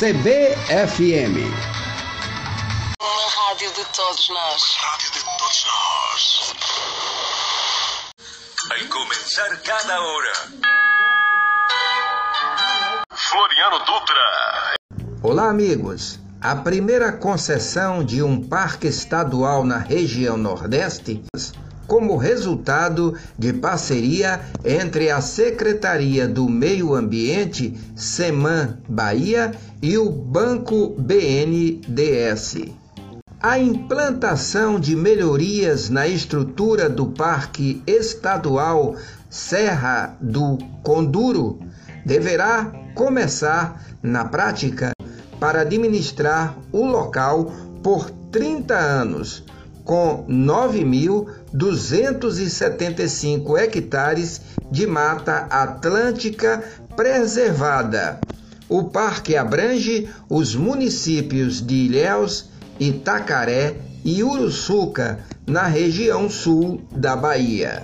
CBFM. Uma rádio de todos nós. Rádio de todos nós. Al comenzar cada hora. Floriano Dutra. Olá, amigos. A primeira concessão de um parque estadual na região Nordeste, como resultado de parceria entre a Secretaria do Meio Ambiente, SEMAN Bahia, e o Banco BNDES. A implantação de melhorias na estrutura do Parque Estadual Serra do Conduro deverá começar na prática para administrar o local por 30 anos, com 9.275 hectares de mata atlântica preservada. O parque abrange os municípios de Ilhéus, Itacaré e Uruçuca, na região sul da Bahia.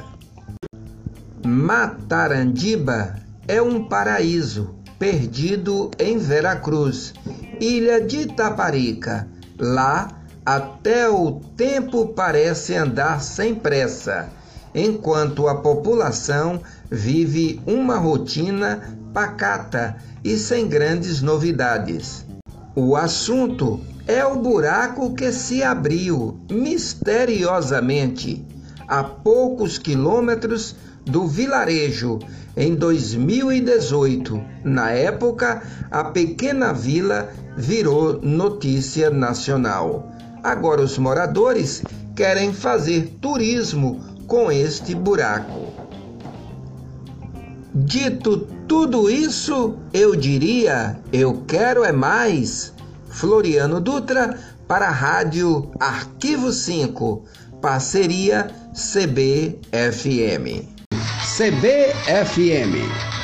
Matarandiba é um paraíso perdido em Veracruz, ilha de Itaparica. Lá, até o tempo parece andar sem pressa, enquanto a população vive uma rotina pacata e sem grandes novidades. O assunto é o buraco que se abriu misteriosamente a poucos quilômetros do vilarejo em 2018. Na época, a pequena vila virou notícia nacional. Agora os moradores querem fazer turismo com este buraco. Dito tudo isso, eu diria: eu quero é mais. Floriano Dutra para a Rádio Arquivo 5, parceria CBFM. CBFM.